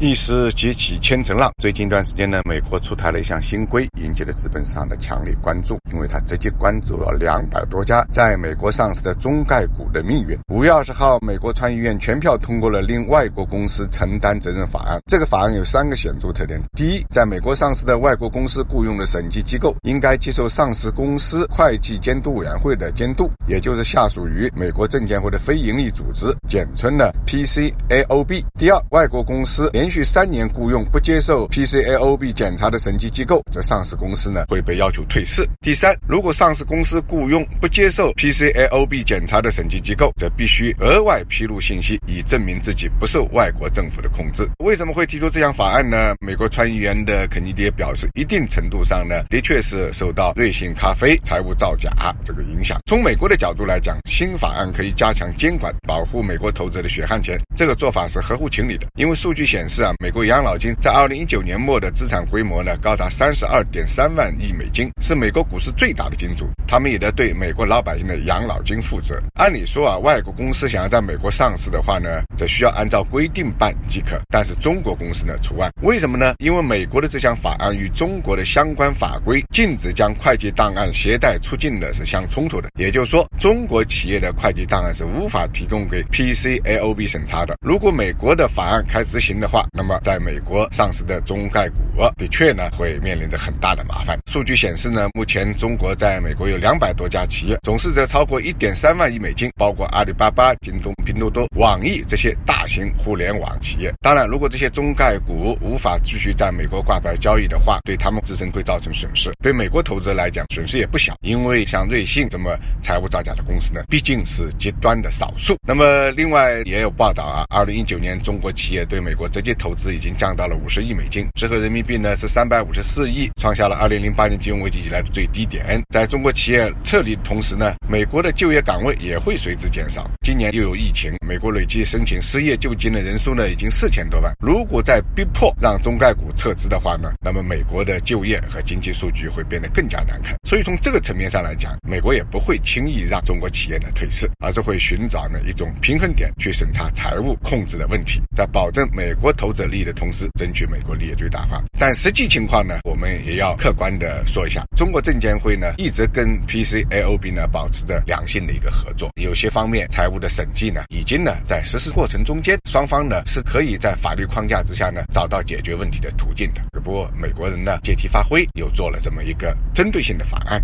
一时激起千层浪。最近一段时间呢，美国出台了一项新规，引起了资本市场的强烈关注，因为它直接关注了两百多家在美国上市的中概股的命运。五月二十号，美国参议院全票通过了令外国公司承担责任法案。这个法案有三个显著特点：第一，在美国上市的外国公司雇佣的审计机构应该接受上市公司会计监督委员会的监督，也就是下属于美国证监会的非营利组织，简称呢 PCAOB。第二，外国公司连续三年雇佣不接受 PCAOB 检查的审计机构，则上市公司呢会被要求退市。第三，如果上市公司雇佣不接受 PCAOB 检查的审计机构，则必须额外披露信息，以证明自己不受外国政府的控制。为什么会提出这项法案呢？美国参议员的肯尼迪表示，一定程度上呢，的确是受到瑞幸咖啡财务造假这个影响。从美国的角度来讲，新法案可以加强监管，保护美国投资者的血汗钱，这个做法是合乎情理的。因为数据显示啊，美国养老金在二零一九年末的资产规模呢，高达三十二点三万亿美金，是美国股市最大的金主。他们也得对美国老百姓的养老金负责。按理说啊，外国公司想要在美国上市的话呢，只需要按照规定办即可。但是中国公司呢除外，为什么呢？因为美国的这项法案与中国的相关法规禁止将会计档案携带出境的是相冲突的。也就是说，中国企业的会计档案是无法提供给 PCAOB 审查的。如果美国的法案开执行的话，那么在美国上市的中概股的确呢会面临着很大的麻烦。数据显示呢，目前中国在美国有两百多家企业，总市值超过一点三万亿美金，包括阿里巴巴、京东、拼多多、网易这些大型互联网企业。当然，如果这些中概股无法继续在美国挂牌交易的话，对他们自身会造成损失。对美国投资来讲，损失也不小，因为像瑞幸这么财务造假的公司呢，毕竟是极端的少数。那么，另外也有报道啊，二零一九年中国企业对美国直接投资已经降到了五十亿美金，折合人民币呢是三百五十四亿，创下了二零零八年金融危机以来的最低点。在中国企业撤离的同时呢，美国的就业岗位也会随之减少。今年又有疫情，美国累计申请失业救济的人数呢已经四千多万。如果再逼迫让中概股撤资的话呢，那么美国的就业和经济数据会变得更加难看。所以从这个层面上来讲，美国也不会轻易让中国企业呢退市，而是会寻找呢一种平衡点去审查财务控制的问题，在保证美国投资者利益的同时，争取美国利益最大化。但实际情况呢，我们也要客观的说一下，中国证监会呢一直跟 PCAOB 呢保持着良性的一个合作，有些方面财务的审计呢，已经呢在实施过程中间，双方呢是可以在法律框架之下呢找到解决问题的途径的。只不过美国人呢借题发挥，又做了这么一个针对性的法案。